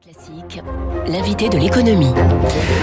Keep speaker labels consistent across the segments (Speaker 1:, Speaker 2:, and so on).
Speaker 1: Classique, l'invité de l'économie.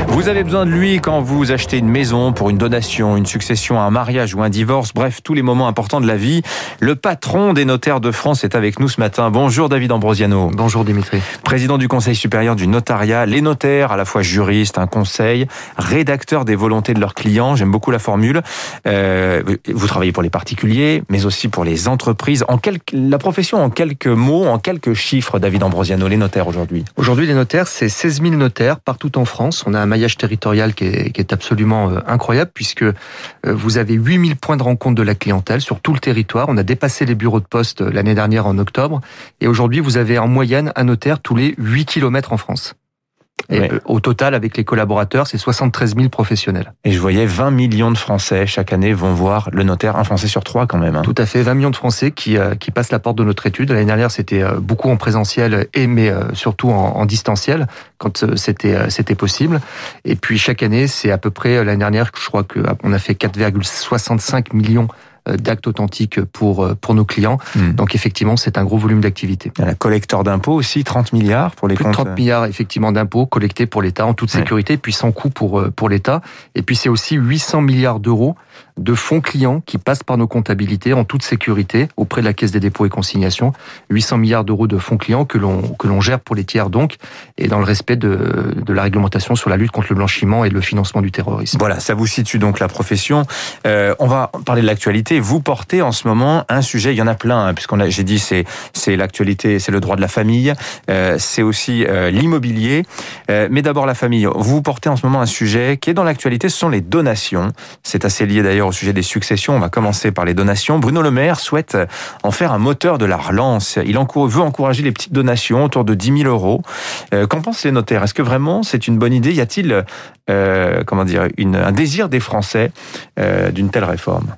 Speaker 2: Vous avez besoin de lui quand vous achetez une maison pour une donation, une succession, un mariage ou un divorce, bref, tous les moments importants de la vie. Le patron des notaires de France est avec nous ce matin. Bonjour David Ambrosiano.
Speaker 3: Bonjour Dimitri.
Speaker 2: Président du Conseil supérieur du notariat, les notaires, à la fois juristes, un conseil, rédacteurs des volontés de leurs clients, j'aime beaucoup la formule. Euh, vous travaillez pour les particuliers, mais aussi pour les entreprises. En quelques, la profession en quelques mots, en quelques chiffres, David Ambrosiano, les notaires aujourd'hui.
Speaker 3: Aujourd'hui, les notaires, c'est 16 000 notaires partout en France. On a un maillage territorial qui est, qui est absolument euh, incroyable puisque euh, vous avez 8 000 points de rencontre de la clientèle sur tout le territoire. On a dépassé les bureaux de poste euh, l'année dernière en octobre. Et aujourd'hui, vous avez en moyenne un notaire tous les 8 kilomètres en France. Et
Speaker 2: Ouais.
Speaker 3: au total, avec les collaborateurs, c'est 73 000 professionnels.
Speaker 2: Et je voyais 20 millions de Français chaque année vont voir le notaire, un Français sur trois quand même. hein.
Speaker 3: Tout à fait, 20 millions de Français qui, euh, qui passent la porte de notre étude. L'année dernière, c'était euh, beaucoup en présentiel et mais euh, surtout en, en distanciel quand euh, c'était euh, c'était possible. Et puis chaque année, c'est à peu près euh, l'année dernière, je crois que euh, on a fait 4,65 millions euh, d'actes authentiques pour euh, pour nos clients.
Speaker 2: Hmm.
Speaker 3: Donc effectivement, c'est un gros volume d'activité.
Speaker 2: Il y a la collecteur d'impôts aussi, 30 milliards pour les
Speaker 3: Plus de
Speaker 2: comptes.
Speaker 3: 30 milliards effectivement d'impôts collectés pour l'État en toute
Speaker 2: Ouais.
Speaker 3: sécurité, puis sans coût pour euh, pour l'État. Et puis c'est aussi 800 milliards d'euros de fonds clients qui passent par nos comptabilités en toute sécurité auprès de la Caisse des dépôts et consignations. 800 milliards d'euros de fonds clients que l'on que l'on gère pour les tiers donc et dans le respect de de la réglementation sur la lutte contre le blanchiment et le financement du terrorisme.
Speaker 2: Voilà, ça vous situe donc la profession. Euh, on va parler de l'actualité. Vous portez en ce moment un sujet, il y en a plein, hein, puisqu'on a, j'ai dit, c'est c'est l'actualité, c'est le droit de la famille, euh, c'est aussi euh, l'immobilier. Euh, mais d'abord la famille. Vous portez en ce moment un sujet qui est dans l'actualité, ce sont les donations. C'est assez lié d'ailleurs au sujet des successions. On va commencer par les donations. Bruno Le Maire souhaite en faire un moteur de la relance. Il veut encourager les petites donations autour de 10 000 euros. Qu'en pensent les notaires? Est-ce que vraiment c'est une bonne idée? Y a-t-il comment dire, un désir des Français d'une telle réforme?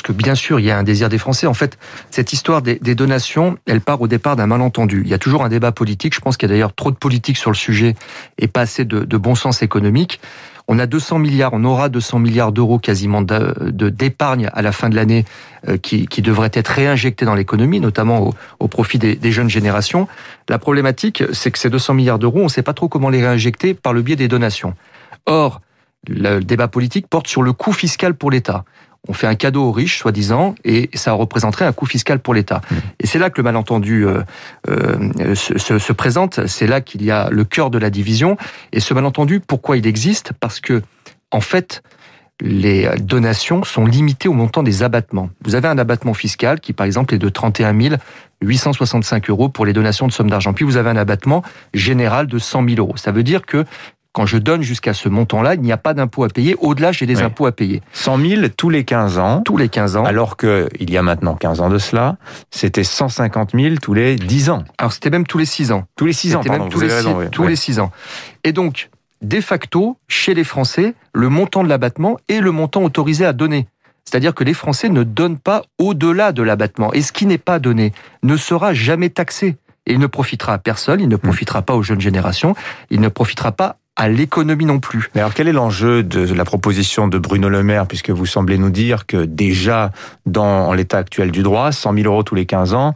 Speaker 3: Que bien sûr, il y a un désir des Français. En fait, cette histoire des, donations, elle part au départ d'un malentendu. Il y a toujours un débat politique. Je pense qu'il y a d'ailleurs trop de politique sur le sujet et pas assez de, bon sens économique. On a 200 milliards, on aura 200 milliards d'euros quasiment d'épargne à la fin de l'année euh, qui, qui devraient être réinjectés dans l'économie, notamment au, au profit des, des jeunes générations. La problématique, c'est que ces 200 milliards d'euros, on ne sait pas trop comment les réinjecter par le biais des donations. Or, le débat politique porte sur le coût fiscal pour l'État on fait un cadeau aux riches, soi-disant, et ça représenterait un coût fiscal pour l'État. Et c'est là que le malentendu euh, euh, se, se- se présente, c'est là qu'il y a le cœur de la division. Et ce malentendu, pourquoi il existe? Parce que, en fait, les donations sont limitées au montant des abattements. Vous avez un abattement fiscal qui, par exemple, est de 31 865 euros pour les donations de sommes d'argent. Puis vous avez un abattement général de 100 000 euros. Ça veut dire que quand je donne jusqu'à ce montant-là, il n'y a pas d'impôt à payer. Au-delà, j'ai des
Speaker 2: Oui.
Speaker 3: impôts à payer.
Speaker 2: 100 000 tous les 15 ans,
Speaker 3: Tous les 15 ans.
Speaker 2: alors que il y a maintenant 15 ans de cela, c'était 150 000 tous les 10 ans.
Speaker 3: Alors c'était même tous les 6 ans.
Speaker 2: Tous les 6 ans, pardon,
Speaker 3: même tous, les, six,
Speaker 2: oui.
Speaker 3: tous les 6 ans. Et donc, de facto, chez les Français, le montant de l'abattement est le montant autorisé à donner. C'est-à-dire que les Français ne donnent pas au-delà de l'abattement. Et ce qui n'est pas donné ne sera jamais taxé. Et il ne profitera à personne, il ne profitera pas aux jeunes générations, il ne profitera pas à l'économie non plus.
Speaker 2: Mais alors, quel est l'enjeu de la proposition de Bruno Le Maire, puisque vous semblez nous dire que déjà, dans l'état actuel du droit, 100 000 euros tous les 15 ans,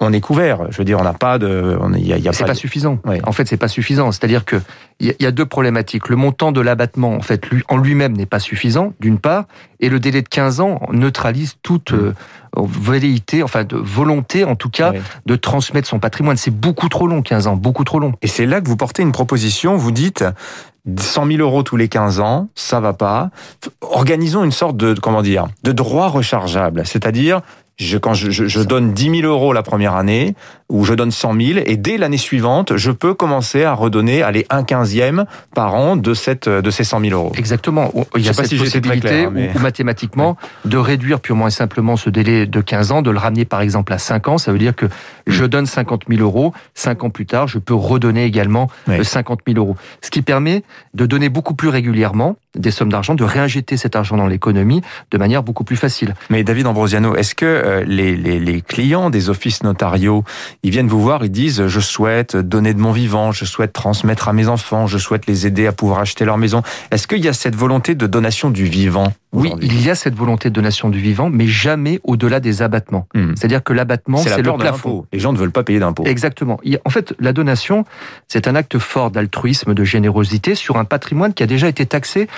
Speaker 2: on est couvert. Je veux dire, on n'a pas de, y a, y a
Speaker 3: C'est
Speaker 2: pas,
Speaker 3: pas
Speaker 2: de-
Speaker 3: suffisant.
Speaker 2: Oui.
Speaker 3: En fait, c'est pas suffisant. C'est-à-dire que il y a- deux problématiques. Le montant de l'abattement, en fait, lui, en lui-même n'est pas suffisant, d'une part, et le délai de 15 ans neutralise toute euh, velléité, enfin de volonté, en tout cas, de transmettre son patrimoine. C'est beaucoup trop long, 15 ans, beaucoup trop long.
Speaker 2: Et c'est là que vous portez une proposition, vous dites 100 000 euros tous les 15 ans, ça va pas. Organisons une sorte de, comment dire, de droit rechargeable. C'est-à-dire, je, quand je, je, je donne 10 000 euros la première année, ou je donne 100 000, et dès l'année suivante, je peux commencer à redonner, aller un quinzième par an de cette, de ces 100 000 euros.
Speaker 3: Exactement. Il y a cette
Speaker 2: si
Speaker 3: possibilité,
Speaker 2: clair, hein, mais-
Speaker 3: ou, mathématiquement, de réduire purement et simplement ce délai de 15 ans, de le ramener par exemple à 5 ans. Ça veut dire que je donne 50 000 euros, 5 ans plus tard, je peux redonner également
Speaker 2: Oui.
Speaker 3: euh, 50 000 euros. Ce qui permet de donner beaucoup plus régulièrement des sommes d'argent, de réinjecter cet argent dans l'économie de manière beaucoup plus facile.
Speaker 2: Mais David Ambrosiano, est-ce que euh, les, les, les, clients des offices notariaux, ils viennent vous voir, ils disent je souhaite donner de mon vivant, je souhaite transmettre à mes enfants, je souhaite les aider à pouvoir acheter leur maison. Est-ce qu'il y a cette volonté de donation du vivant
Speaker 3: Oui, il y a cette volonté de donation du vivant, mais jamais au-delà des abattements. Hmm. C'est-à-dire que l'abattement, c'est le plafond.
Speaker 2: Les gens ne veulent pas payer d'impôts.
Speaker 3: Exactement. En fait, la donation, c'est un acte fort d'altruisme, de générosité sur un patrimoine qui a déjà été taxé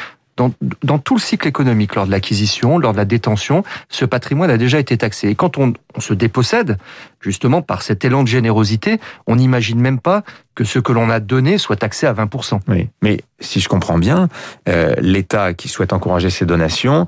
Speaker 3: dans, tout le cycle économique, lors de l'acquisition, lors de la détention, ce patrimoine a déjà été taxé. Et quand on, se dépossède, justement par cet élan de générosité, on n'imagine même pas que ce que l'on a donné soit taxé à 20%.
Speaker 2: Oui, mais si je comprends bien, euh, l'État qui souhaite encourager ces donations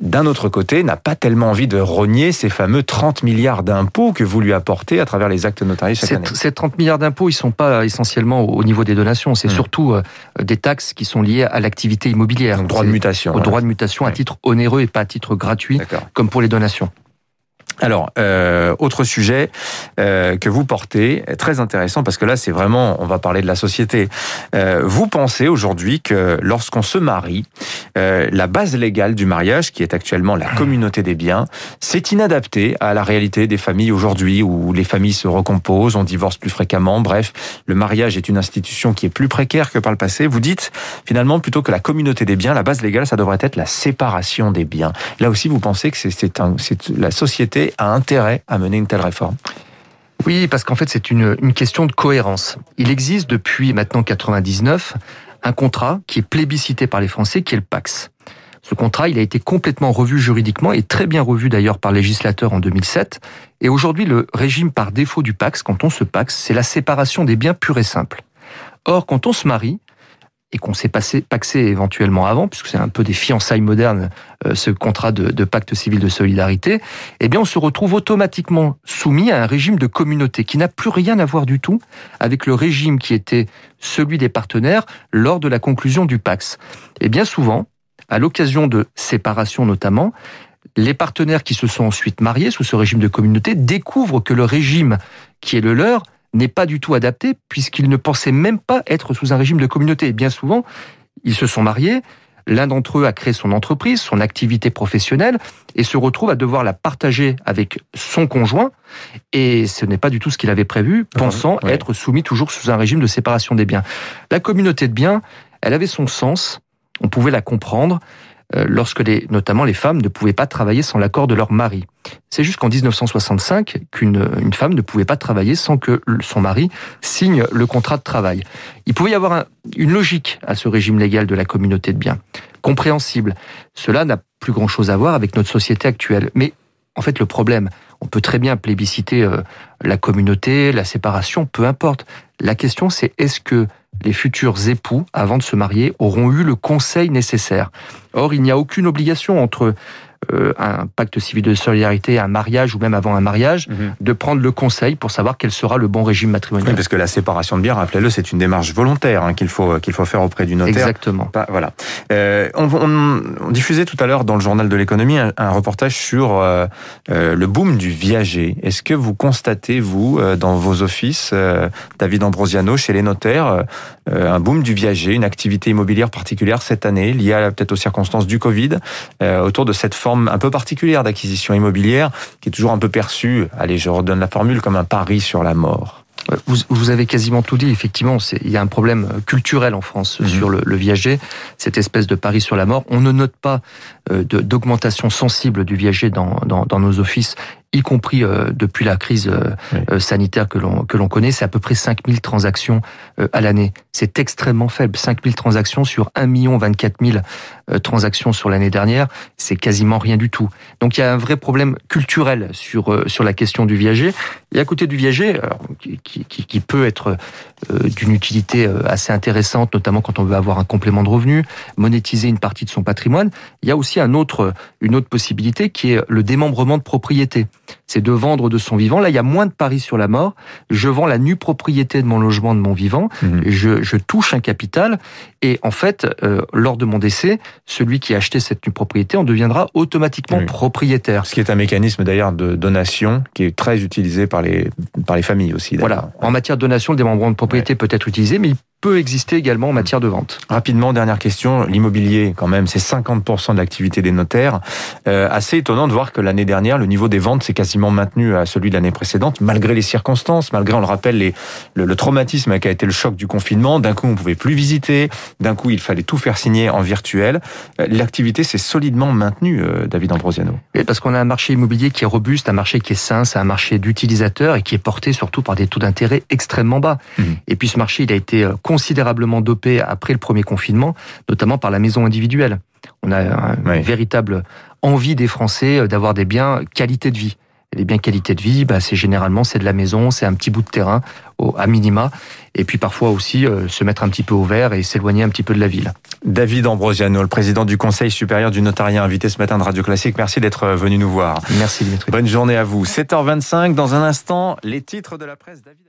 Speaker 2: d'un autre côté, n'a pas tellement envie de rogner ces fameux 30 milliards d'impôts que vous lui apportez à travers les actes notariés chaque année.
Speaker 3: Ces 30 milliards d'impôts, ils sont pas essentiellement au niveau des donations, c'est hmm. surtout euh, des taxes qui sont liées à l'activité immobilière.
Speaker 2: Donc, droit de mutation.
Speaker 3: Au droit de mutation à titre onéreux et pas à titre gratuit, comme pour les donations.
Speaker 2: Alors, euh, autre sujet euh, que vous portez, très intéressant parce que là, c'est vraiment, on va parler de la société. Euh, vous pensez aujourd'hui que lorsqu'on se marie, euh, la base légale du mariage, qui est actuellement la communauté des biens, c'est inadapté à la réalité des familles aujourd'hui où les familles se recomposent, on divorce plus fréquemment. Bref, le mariage est une institution qui est plus précaire que par le passé. Vous dites finalement plutôt que la communauté des biens, la base légale, ça devrait être la séparation des biens. Là aussi, vous pensez que c'est la société a intérêt à mener une telle réforme
Speaker 3: Oui, parce qu'en fait, c'est une, question de cohérence. Il existe depuis maintenant 99 un contrat qui est plébiscité par les Français, qui est le Pax. Ce contrat, il a été complètement revu juridiquement et très bien revu d'ailleurs par le législateur en 2007. Et aujourd'hui, le régime par défaut du Pax, quand on se Pax, c'est la séparation des biens purs et simples. Or, quand on se marie, et qu'on s'est passé paxé éventuellement avant, puisque c'est un peu des fiançailles modernes, euh, ce contrat de, pacte civil de solidarité, eh bien on se retrouve automatiquement soumis à un régime de communauté qui n'a plus rien à voir du tout avec le régime qui était celui des partenaires lors de la conclusion du Pax. Et bien souvent, à l'occasion de séparation notamment, les partenaires qui se sont ensuite mariés sous ce régime de communauté découvrent que le régime qui est le leur n'est pas du tout adapté puisqu'ils ne pensaient même pas être sous un régime de communauté. Et bien souvent, ils se sont mariés, l'un d'entre eux a créé son entreprise, son activité professionnelle, et se retrouve à devoir la partager avec son conjoint, et ce n'est pas du tout ce qu'il avait prévu, pensant être soumis toujours sous un régime de séparation des biens. La communauté de biens, elle avait son sens, on pouvait la comprendre, lorsque les, notamment les femmes ne pouvaient pas travailler sans l'accord de leur mari. C'est jusqu'en 1965 qu'une une femme ne pouvait pas travailler sans que son mari signe le contrat de travail. Il pouvait y avoir une logique à ce régime légal de la communauté de biens, compréhensible. Cela n'a plus grand-chose à voir avec notre société actuelle. Mais en fait, le problème, on peut très bien plébisciter euh, la communauté, la séparation, peu importe. La question, c'est est-ce que les futurs époux, avant de se marier, auront eu le conseil nécessaire. Or, il n'y a aucune obligation entre euh, un pacte civil de solidarité, un mariage ou même avant un mariage, mhm. de prendre le conseil pour savoir quel sera le bon régime matrimonial.
Speaker 2: Oui, parce que la séparation de biens, rappelez-le, c'est une démarche volontaire hein, qu'il faut qu'il faut faire auprès du notaire.
Speaker 3: Exactement.
Speaker 2: voilà. Euh, on, on, diffusait tout à l'heure dans le journal de l'économie un, reportage sur euh, euh, le boom du viager. Est-ce que vous constatez vous dans vos offices, David Ambrosiano, chez les notaires, un boom du viager, une activité immobilière particulière cette année, liée peut-être aux circonstances du Covid, autour de cette forme un peu particulière d'acquisition immobilière qui est toujours un peu perçue, allez, je redonne la formule, comme un pari sur la mort.
Speaker 3: Vous, vous, avez quasiment tout dit. Effectivement, il y a un problème culturel en France mhm. sur le, le, viager, cette espèce de pari sur la mort. On ne note pas euh, d'augmentation sensible du viager dans, dans, dans, nos offices y compris euh, depuis la crise euh, euh, sanitaire que l'on que l'on connaît, c'est à peu près 5000 transactions à l'année. C'est extrêmement faible. 5000 transactions sur 1 million 24 000 transactions sur l'année dernière, c'est quasiment rien du tout. Donc il y a un vrai problème culturel sur sur la question du viager. Et à côté du viager, qui, qui, qui, peut être d'une utilité assez intéressante, notamment quand on veut avoir un complément de revenu, monétiser une partie de son patrimoine, il y a aussi un autre, une autre possibilité qui est le démembrement de propriété c'est de vendre de son vivant. Là, il y a moins de paris sur la mort. Je vends la nue propriété de mon logement, de mon vivant. Mhm. Je, je, touche un capital. Et en fait, euh, lors de mon décès, celui qui a acheté cette nue propriété en deviendra automatiquement propriétaire.
Speaker 2: Ce qui est un mécanisme d'ailleurs de donation qui est très utilisé par les, par les familles aussi.
Speaker 3: Voilà. En matière de donation, le démembrement de propriété peut être utilisé, mais peut exister également en matière de vente.
Speaker 2: Rapidement, dernière question, l'immobilier quand même, c'est 50% de l'activité des notaires. Euh, assez étonnant de voir que l'année dernière, le niveau des ventes s'est quasiment maintenu à celui de l'année précédente, malgré les circonstances, malgré, on le rappelle, les, le, le, traumatisme qui a été le choc du confinement. D'un coup, on pouvait plus visiter, d'un coup, il fallait tout faire signer en virtuel. Euh, l'activité s'est solidement maintenue, euh, David Ambrosiano.
Speaker 3: Oui, parce qu'on a un marché immobilier qui est robuste, un marché qui est sain, c'est un marché d'utilisateurs et qui est porté surtout par des taux d'intérêt extrêmement bas. Mmh. Et puis ce marché, il a été considérablement dopé après le premier confinement, notamment par la maison individuelle. On a une oui. véritable envie des Français euh, d'avoir des biens qualité de vie. Et les biens qualité de vie, bah, c'est généralement c'est de la maison, c'est un petit bout de terrain au, à minima, et puis parfois aussi euh, se mettre un petit peu au vert et s'éloigner un petit peu de la ville.
Speaker 2: David Ambrosiano, le président du Conseil supérieur du notariat, invité ce matin de Radio Classique. Merci d'être venu nous voir.
Speaker 3: Merci Dimitri.
Speaker 2: Bonne journée à vous. 7h25, dans un instant, les titres de la presse. David